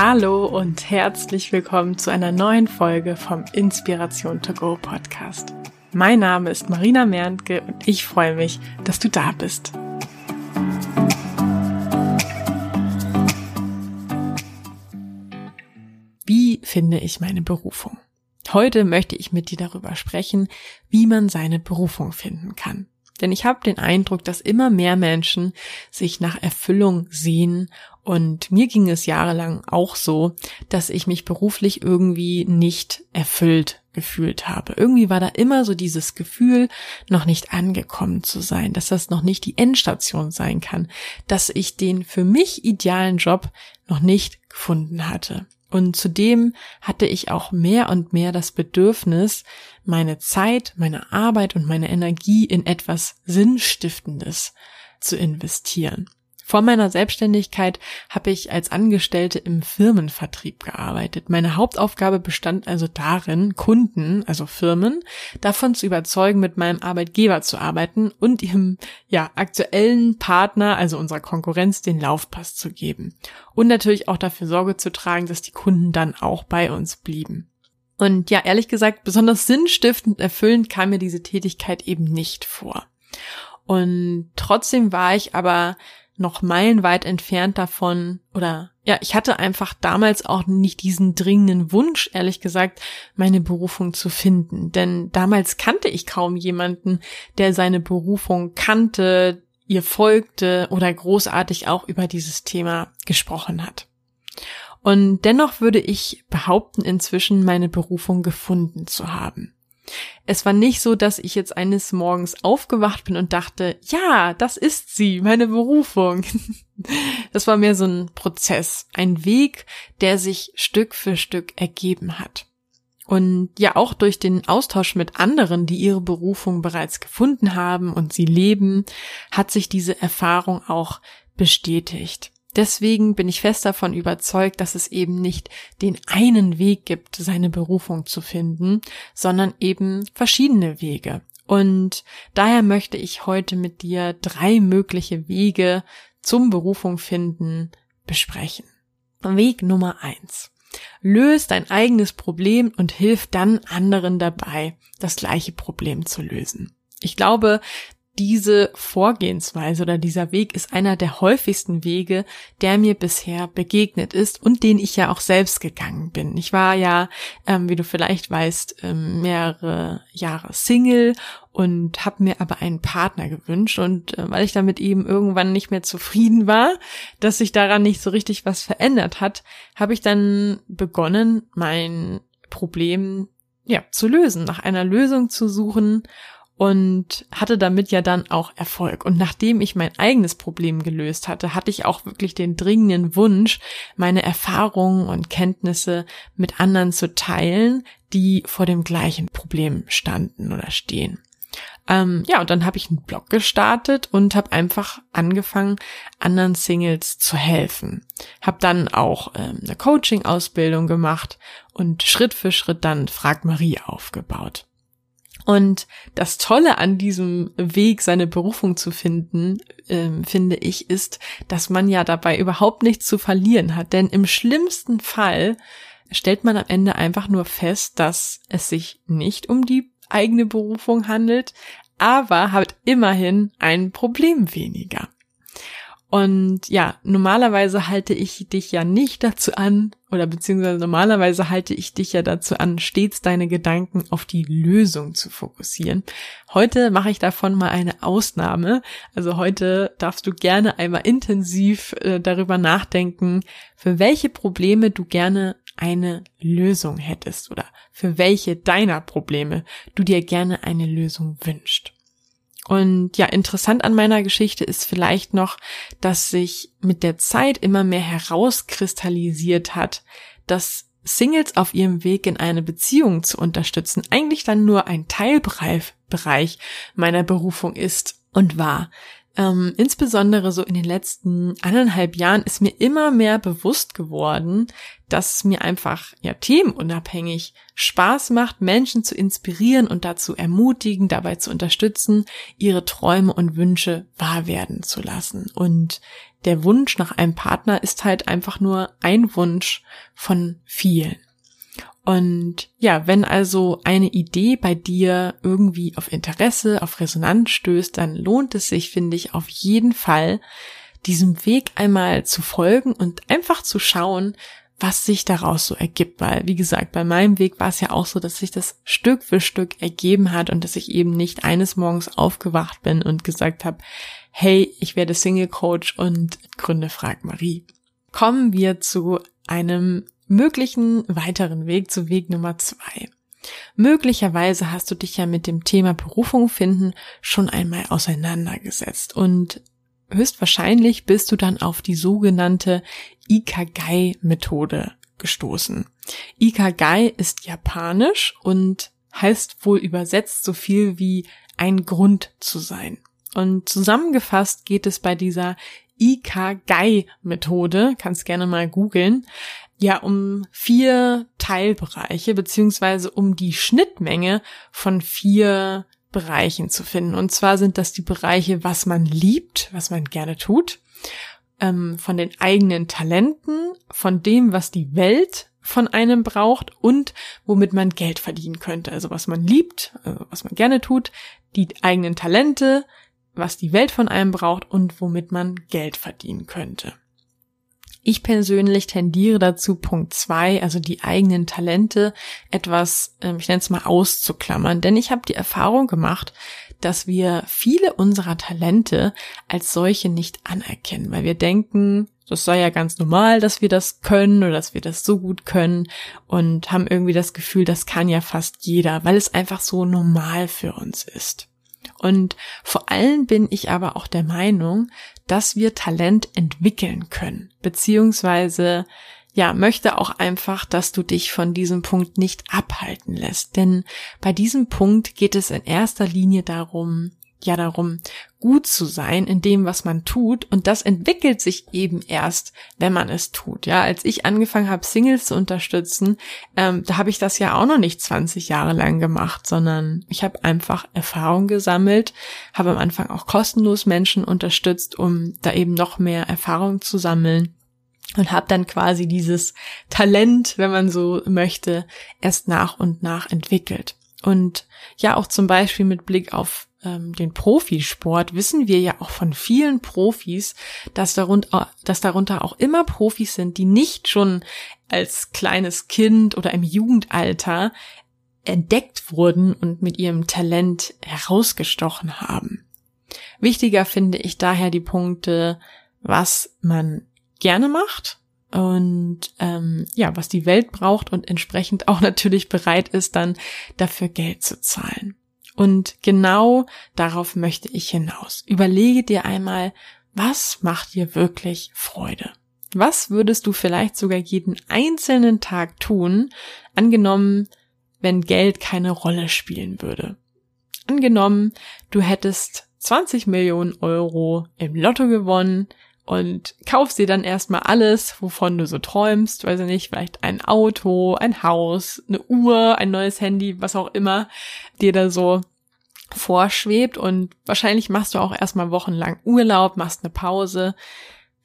Hallo und herzlich willkommen zu einer neuen Folge vom Inspiration to Go Podcast. Mein Name ist Marina Merntke und ich freue mich, dass du da bist. Wie finde ich meine Berufung? Heute möchte ich mit dir darüber sprechen, wie man seine Berufung finden kann. Denn ich habe den Eindruck, dass immer mehr Menschen sich nach Erfüllung sehen und mir ging es jahrelang auch so, dass ich mich beruflich irgendwie nicht erfüllt gefühlt habe. Irgendwie war da immer so dieses Gefühl, noch nicht angekommen zu sein, dass das noch nicht die Endstation sein kann, dass ich den für mich idealen Job noch nicht gefunden hatte. Und zudem hatte ich auch mehr und mehr das Bedürfnis, meine Zeit, meine Arbeit und meine Energie in etwas Sinnstiftendes zu investieren. Vor meiner Selbstständigkeit habe ich als Angestellte im Firmenvertrieb gearbeitet. Meine Hauptaufgabe bestand also darin, Kunden, also Firmen, davon zu überzeugen, mit meinem Arbeitgeber zu arbeiten und ihrem ja, aktuellen Partner, also unserer Konkurrenz, den Laufpass zu geben. Und natürlich auch dafür Sorge zu tragen, dass die Kunden dann auch bei uns blieben. Und ja, ehrlich gesagt, besonders sinnstiftend erfüllend kam mir diese Tätigkeit eben nicht vor. Und trotzdem war ich aber noch meilenweit entfernt davon oder ja, ich hatte einfach damals auch nicht diesen dringenden Wunsch, ehrlich gesagt, meine Berufung zu finden. Denn damals kannte ich kaum jemanden, der seine Berufung kannte, ihr folgte oder großartig auch über dieses Thema gesprochen hat. Und dennoch würde ich behaupten, inzwischen meine Berufung gefunden zu haben. Es war nicht so, dass ich jetzt eines Morgens aufgewacht bin und dachte, ja, das ist sie, meine Berufung. Das war mehr so ein Prozess, ein Weg, der sich Stück für Stück ergeben hat. Und ja, auch durch den Austausch mit anderen, die ihre Berufung bereits gefunden haben und sie leben, hat sich diese Erfahrung auch bestätigt. Deswegen bin ich fest davon überzeugt, dass es eben nicht den einen Weg gibt, seine Berufung zu finden, sondern eben verschiedene Wege. Und daher möchte ich heute mit dir drei mögliche Wege zum Berufung finden besprechen. Weg Nummer eins. Löst dein eigenes Problem und hilf dann anderen dabei, das gleiche Problem zu lösen. Ich glaube, diese Vorgehensweise oder dieser Weg ist einer der häufigsten Wege, der mir bisher begegnet ist und den ich ja auch selbst gegangen bin. Ich war ja, ähm, wie du vielleicht weißt, ähm, mehrere Jahre Single und habe mir aber einen Partner gewünscht und äh, weil ich damit eben irgendwann nicht mehr zufrieden war, dass sich daran nicht so richtig was verändert hat, habe ich dann begonnen, mein Problem ja zu lösen, nach einer Lösung zu suchen und hatte damit ja dann auch Erfolg. Und nachdem ich mein eigenes Problem gelöst hatte, hatte ich auch wirklich den dringenden Wunsch, meine Erfahrungen und Kenntnisse mit anderen zu teilen, die vor dem gleichen Problem standen oder stehen. Ähm, ja, und dann habe ich einen Blog gestartet und habe einfach angefangen, anderen Singles zu helfen. Habe dann auch ähm, eine Coaching-Ausbildung gemacht und Schritt für Schritt dann Frag Marie aufgebaut. Und das Tolle an diesem Weg, seine Berufung zu finden, ähm, finde ich, ist, dass man ja dabei überhaupt nichts zu verlieren hat. Denn im schlimmsten Fall stellt man am Ende einfach nur fest, dass es sich nicht um die eigene Berufung handelt, aber hat immerhin ein Problem weniger. Und ja, normalerweise halte ich dich ja nicht dazu an, oder beziehungsweise normalerweise halte ich dich ja dazu an, stets deine Gedanken auf die Lösung zu fokussieren. Heute mache ich davon mal eine Ausnahme. Also heute darfst du gerne einmal intensiv äh, darüber nachdenken, für welche Probleme du gerne eine Lösung hättest oder für welche deiner Probleme du dir gerne eine Lösung wünscht. Und ja, interessant an meiner Geschichte ist vielleicht noch, dass sich mit der Zeit immer mehr herauskristallisiert hat, dass Singles auf ihrem Weg in eine Beziehung zu unterstützen eigentlich dann nur ein Teilbereich meiner Berufung ist und war. Ähm, insbesondere so in den letzten eineinhalb Jahren ist mir immer mehr bewusst geworden, dass es mir einfach ja themenunabhängig Spaß macht, Menschen zu inspirieren und dazu ermutigen, dabei zu unterstützen, ihre Träume und Wünsche wahr werden zu lassen. Und der Wunsch nach einem Partner ist halt einfach nur ein Wunsch von vielen. Und ja, wenn also eine Idee bei dir irgendwie auf Interesse, auf Resonanz stößt, dann lohnt es sich, finde ich, auf jeden Fall, diesem Weg einmal zu folgen und einfach zu schauen, was sich daraus so ergibt. Weil, wie gesagt, bei meinem Weg war es ja auch so, dass sich das Stück für Stück ergeben hat und dass ich eben nicht eines Morgens aufgewacht bin und gesagt habe, hey, ich werde Single Coach und gründe Frag Marie. Kommen wir zu einem möglichen weiteren Weg zu Weg Nummer zwei. Möglicherweise hast du dich ja mit dem Thema Berufung finden schon einmal auseinandergesetzt und höchstwahrscheinlich bist du dann auf die sogenannte Ikagai-Methode gestoßen. Ikagai ist japanisch und heißt wohl übersetzt so viel wie ein Grund zu sein. Und zusammengefasst geht es bei dieser Ikagai-Methode, kannst gerne mal googeln, ja um vier Teilbereiche beziehungsweise um die Schnittmenge von vier Bereichen zu finden. Und zwar sind das die Bereiche, was man liebt, was man gerne tut, ähm, von den eigenen Talenten, von dem, was die Welt von einem braucht und womit man Geld verdienen könnte. Also was man liebt, also was man gerne tut, die eigenen Talente, was die Welt von einem braucht und womit man Geld verdienen könnte. Ich persönlich tendiere dazu, Punkt zwei, also die eigenen Talente, etwas, ähm, ich nenne es mal auszuklammern, denn ich habe die Erfahrung gemacht, dass wir viele unserer Talente als solche nicht anerkennen, weil wir denken, das sei ja ganz normal, dass wir das können oder dass wir das so gut können und haben irgendwie das Gefühl, das kann ja fast jeder, weil es einfach so normal für uns ist. Und vor allem bin ich aber auch der Meinung, dass wir Talent entwickeln können, beziehungsweise ja, möchte auch einfach, dass du dich von diesem Punkt nicht abhalten lässt. Denn bei diesem Punkt geht es in erster Linie darum, ja darum, gut zu sein in dem, was man tut. Und das entwickelt sich eben erst, wenn man es tut. Ja, als ich angefangen habe, Singles zu unterstützen, ähm, da habe ich das ja auch noch nicht 20 Jahre lang gemacht, sondern ich habe einfach Erfahrung gesammelt, habe am Anfang auch kostenlos Menschen unterstützt, um da eben noch mehr Erfahrung zu sammeln und habe dann quasi dieses Talent, wenn man so möchte, erst nach und nach entwickelt. Und ja, auch zum Beispiel mit Blick auf ähm, den Profisport wissen wir ja auch von vielen Profis, dass darunter, dass darunter auch immer Profis sind, die nicht schon als kleines Kind oder im Jugendalter entdeckt wurden und mit ihrem Talent herausgestochen haben. Wichtiger finde ich daher die Punkte, was man gerne macht und ähm, ja, was die Welt braucht und entsprechend auch natürlich bereit ist, dann dafür Geld zu zahlen. Und genau darauf möchte ich hinaus. Überlege dir einmal, was macht dir wirklich Freude? Was würdest du vielleicht sogar jeden einzelnen Tag tun, angenommen, wenn Geld keine Rolle spielen würde? Angenommen, du hättest 20 Millionen Euro im Lotto gewonnen, und kaufst dir dann erstmal alles, wovon du so träumst, weiß ich nicht, vielleicht ein Auto, ein Haus, eine Uhr, ein neues Handy, was auch immer dir da so vorschwebt und wahrscheinlich machst du auch erstmal wochenlang Urlaub, machst eine Pause,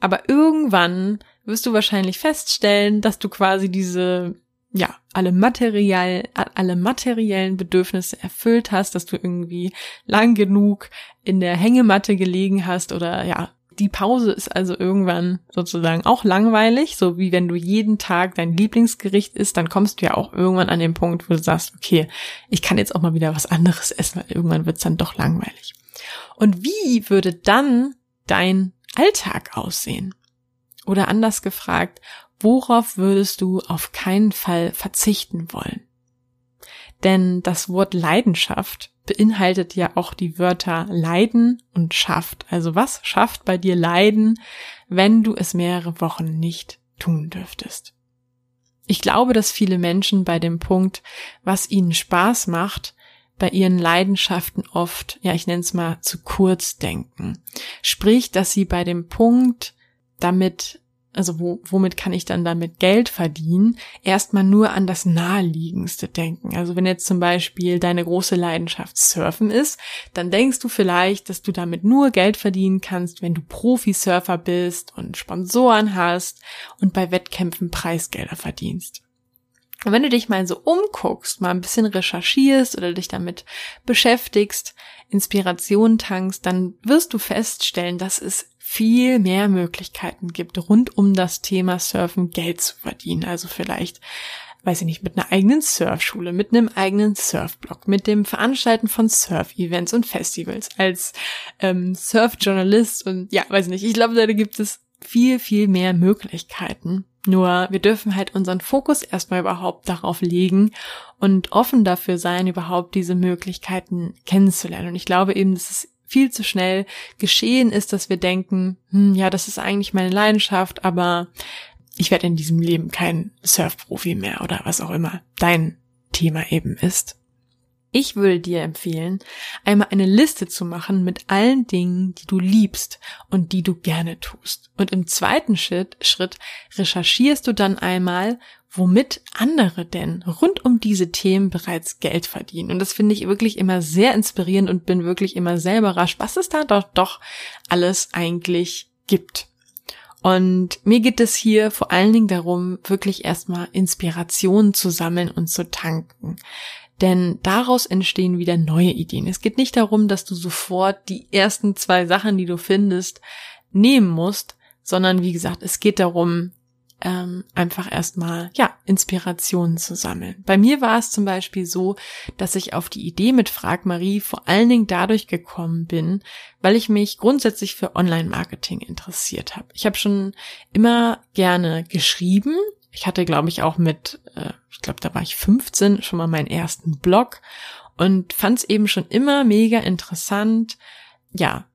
aber irgendwann wirst du wahrscheinlich feststellen, dass du quasi diese ja, alle materiell, alle materiellen Bedürfnisse erfüllt hast, dass du irgendwie lang genug in der Hängematte gelegen hast oder ja, die Pause ist also irgendwann sozusagen auch langweilig, so wie wenn du jeden Tag dein Lieblingsgericht isst, dann kommst du ja auch irgendwann an den Punkt, wo du sagst, okay, ich kann jetzt auch mal wieder was anderes essen, weil irgendwann wird's dann doch langweilig. Und wie würde dann dein Alltag aussehen? Oder anders gefragt, worauf würdest du auf keinen Fall verzichten wollen? Denn das Wort Leidenschaft beinhaltet ja auch die Wörter Leiden und schafft. Also was schafft bei dir Leiden, wenn du es mehrere Wochen nicht tun dürftest? Ich glaube, dass viele Menschen bei dem Punkt, was ihnen Spaß macht, bei ihren Leidenschaften oft, ja, ich nenne es mal zu kurz denken. Sprich, dass sie bei dem Punkt, damit also wo, womit kann ich dann damit Geld verdienen, erstmal nur an das Naheliegendste denken. Also wenn jetzt zum Beispiel deine große Leidenschaft Surfen ist, dann denkst du vielleicht, dass du damit nur Geld verdienen kannst, wenn du Profisurfer bist und Sponsoren hast und bei Wettkämpfen Preisgelder verdienst. Und wenn du dich mal so umguckst, mal ein bisschen recherchierst oder dich damit beschäftigst, Inspiration tankst, dann wirst du feststellen, dass es viel mehr Möglichkeiten gibt, rund um das Thema Surfen Geld zu verdienen. Also vielleicht, weiß ich nicht, mit einer eigenen Surfschule, mit einem eigenen Surfblog, mit dem Veranstalten von Surf-Events und Festivals, als ähm, Surfjournalist und ja, weiß ich nicht. Ich glaube, da gibt es viel, viel mehr Möglichkeiten. Nur wir dürfen halt unseren Fokus erstmal überhaupt darauf legen und offen dafür sein, überhaupt diese Möglichkeiten kennenzulernen. Und ich glaube eben, dass es viel zu schnell geschehen ist, dass wir denken, hm, ja, das ist eigentlich meine Leidenschaft, aber ich werde in diesem Leben kein Surfprofi mehr oder was auch immer dein Thema eben ist. Ich würde dir empfehlen, einmal eine Liste zu machen mit allen Dingen, die du liebst und die du gerne tust. Und im zweiten Schritt, Schritt recherchierst du dann einmal, womit andere denn rund um diese Themen bereits Geld verdienen. Und das finde ich wirklich immer sehr inspirierend und bin wirklich immer sehr überrascht, was es da doch, doch alles eigentlich gibt. Und mir geht es hier vor allen Dingen darum, wirklich erstmal Inspirationen zu sammeln und zu tanken. Denn daraus entstehen wieder neue Ideen. Es geht nicht darum, dass du sofort die ersten zwei Sachen, die du findest, nehmen musst, sondern wie gesagt, es geht darum, ähm, einfach erstmal, ja, Inspirationen zu sammeln. Bei mir war es zum Beispiel so, dass ich auf die Idee mit Frag Marie vor allen Dingen dadurch gekommen bin, weil ich mich grundsätzlich für Online-Marketing interessiert habe. Ich habe schon immer gerne geschrieben. Ich hatte, glaube ich, auch mit, äh, ich glaube, da war ich 15, schon mal meinen ersten Blog und fand es eben schon immer mega interessant, ja,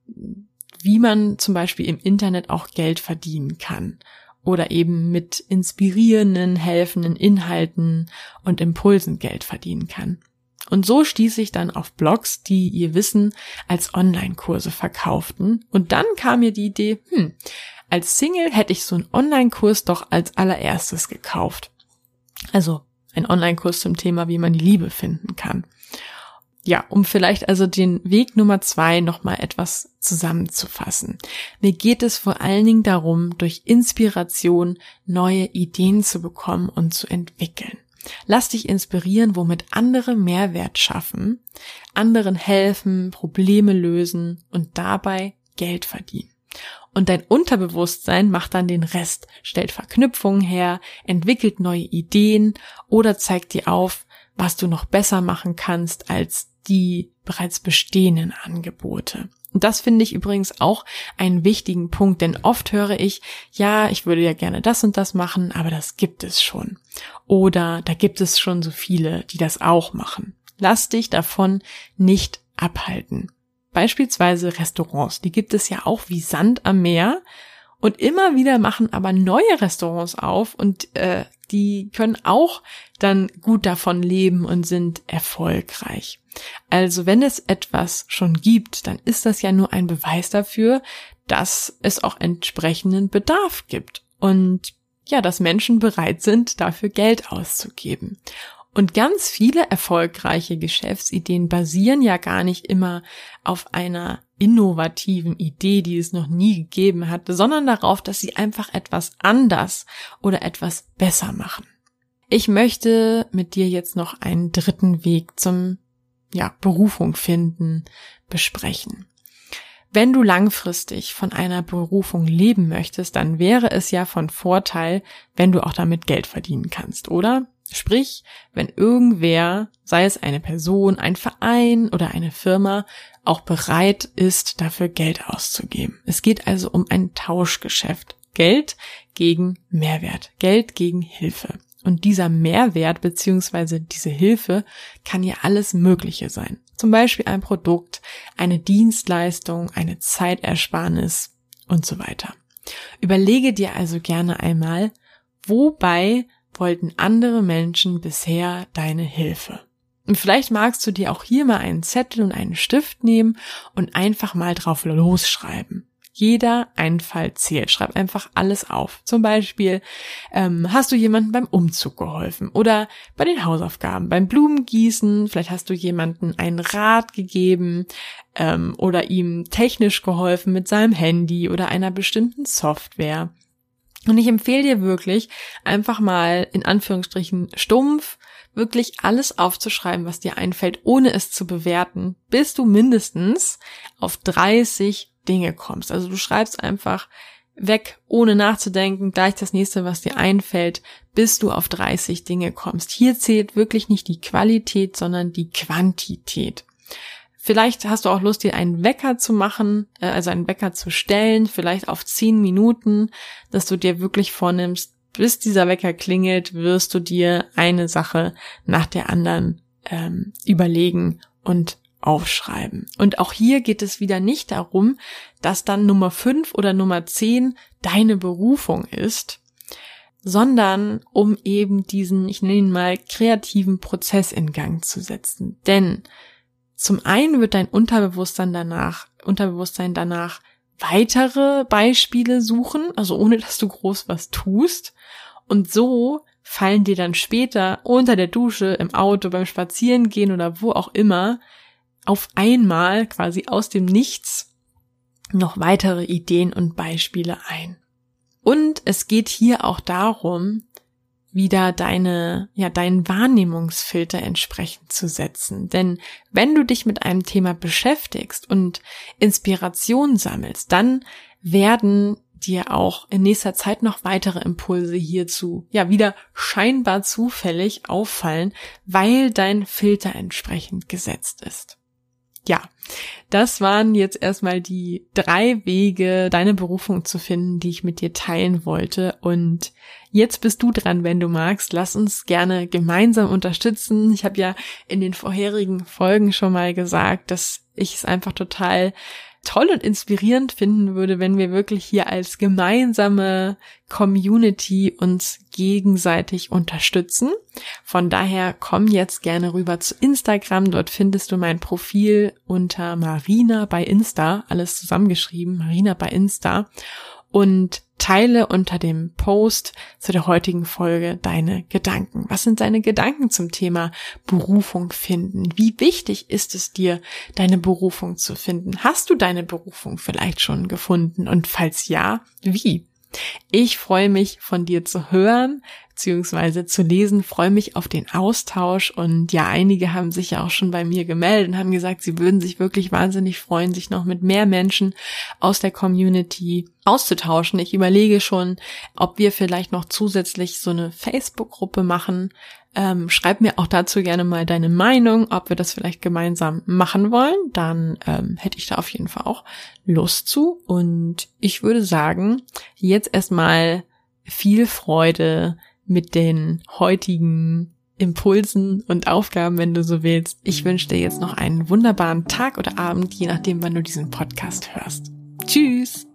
wie man zum Beispiel im Internet auch Geld verdienen kann oder eben mit inspirierenden, helfenden Inhalten und Impulsen Geld verdienen kann. Und so stieß ich dann auf Blogs, die ihr Wissen als Online-Kurse verkauften. Und dann kam mir die Idee, hm, als Single hätte ich so einen Online-Kurs doch als allererstes gekauft. Also ein Online-Kurs zum Thema, wie man die Liebe finden kann ja, um vielleicht also den Weg Nummer zwei nochmal etwas zusammenzufassen. Mir geht es vor allen Dingen darum, durch Inspiration neue Ideen zu bekommen und zu entwickeln. Lass dich inspirieren, womit andere Mehrwert schaffen, anderen helfen, Probleme lösen und dabei Geld verdienen. Und dein Unterbewusstsein macht dann den Rest, stellt Verknüpfungen her, entwickelt neue Ideen oder zeigt dir auf, was du noch besser machen kannst als die bereits bestehenden Angebote. Und das finde ich übrigens auch einen wichtigen Punkt, denn oft höre ich, ja, ich würde ja gerne das und das machen, aber das gibt es schon. Oder da gibt es schon so viele, die das auch machen. Lass dich davon nicht abhalten. Beispielsweise Restaurants, die gibt es ja auch wie Sand am Meer und immer wieder machen aber neue Restaurants auf und äh, die können auch dann gut davon leben und sind erfolgreich. Also wenn es etwas schon gibt, dann ist das ja nur ein Beweis dafür, dass es auch entsprechenden Bedarf gibt und ja, dass Menschen bereit sind, dafür Geld auszugeben. Und ganz viele erfolgreiche Geschäftsideen basieren ja gar nicht immer auf einer innovativen Idee, die es noch nie gegeben hat, sondern darauf, dass sie einfach etwas anders oder etwas besser machen. Ich möchte mit dir jetzt noch einen dritten Weg zum ja, Berufung finden besprechen. Wenn du langfristig von einer Berufung leben möchtest, dann wäre es ja von Vorteil, wenn du auch damit Geld verdienen kannst, oder? Sprich, wenn irgendwer, sei es eine Person, ein Verein oder eine Firma, auch bereit ist, dafür Geld auszugeben. Es geht also um ein Tauschgeschäft. Geld gegen Mehrwert. Geld gegen Hilfe. Und dieser Mehrwert beziehungsweise diese Hilfe kann ja alles Mögliche sein. Zum Beispiel ein Produkt, eine Dienstleistung, eine Zeitersparnis und so weiter. Überlege dir also gerne einmal, wobei wollten andere Menschen bisher deine Hilfe? Und vielleicht magst du dir auch hier mal einen Zettel und einen Stift nehmen und einfach mal drauf losschreiben. Jeder Einfall zählt. Schreib einfach alles auf. Zum Beispiel, ähm, hast du jemandem beim Umzug geholfen oder bei den Hausaufgaben, beim Blumengießen, vielleicht hast du jemandem einen Rat gegeben ähm, oder ihm technisch geholfen mit seinem Handy oder einer bestimmten Software. Und ich empfehle dir wirklich, einfach mal in Anführungsstrichen stumpf wirklich alles aufzuschreiben, was dir einfällt, ohne es zu bewerten, bis du mindestens auf 30 Dinge kommst. Also du schreibst einfach weg, ohne nachzudenken, gleich das nächste, was dir einfällt, bis du auf 30 Dinge kommst. Hier zählt wirklich nicht die Qualität, sondern die Quantität. Vielleicht hast du auch Lust, dir einen Wecker zu machen, äh, also einen Wecker zu stellen, vielleicht auf 10 Minuten, dass du dir wirklich vornimmst, bis dieser Wecker klingelt, wirst du dir eine Sache nach der anderen ähm, überlegen und aufschreiben. Und auch hier geht es wieder nicht darum, dass dann Nummer 5 oder Nummer 10 deine Berufung ist, sondern um eben diesen, ich nenne ihn mal, kreativen Prozess in Gang zu setzen. Denn zum einen wird dein Unterbewusstsein danach, Unterbewusstsein danach weitere Beispiele suchen, also ohne dass du groß was tust. Und so fallen dir dann später unter der Dusche, im Auto, beim Spazierengehen oder wo auch immer auf einmal quasi aus dem Nichts noch weitere Ideen und Beispiele ein. Und es geht hier auch darum, wieder deine, ja, deinen Wahrnehmungsfilter entsprechend zu setzen. Denn wenn du dich mit einem Thema beschäftigst und Inspiration sammelst, dann werden dir auch in nächster Zeit noch weitere Impulse hierzu, ja, wieder scheinbar zufällig auffallen, weil dein Filter entsprechend gesetzt ist ja, das waren jetzt erstmal die drei Wege, deine Berufung zu finden, die ich mit dir teilen wollte. Und jetzt bist du dran, wenn du magst. Lass uns gerne gemeinsam unterstützen. Ich habe ja in den vorherigen Folgen schon mal gesagt, dass ich es einfach total toll und inspirierend finden würde, wenn wir wirklich hier als gemeinsame Community uns gegenseitig unterstützen. Von daher komm jetzt gerne rüber zu Instagram. Dort findest du mein Profil unter Marina bei Insta, alles zusammengeschrieben, Marina bei Insta. Und Teile unter dem Post zu der heutigen Folge deine Gedanken. Was sind deine Gedanken zum Thema Berufung finden? Wie wichtig ist es dir, deine Berufung zu finden? Hast du deine Berufung vielleicht schon gefunden? Und falls ja, wie? Ich freue mich von dir zu hören beziehungsweise zu lesen, freue mich auf den Austausch und ja, einige haben sich ja auch schon bei mir gemeldet und haben gesagt, sie würden sich wirklich wahnsinnig freuen, sich noch mit mehr Menschen aus der Community auszutauschen. Ich überlege schon, ob wir vielleicht noch zusätzlich so eine Facebook-Gruppe machen. Ähm, schreib mir auch dazu gerne mal deine Meinung, ob wir das vielleicht gemeinsam machen wollen. Dann ähm, hätte ich da auf jeden Fall auch Lust zu. Und ich würde sagen, jetzt erstmal viel Freude mit den heutigen Impulsen und Aufgaben, wenn du so willst. Ich wünsche dir jetzt noch einen wunderbaren Tag oder Abend, je nachdem, wann du diesen Podcast hörst. Tschüss!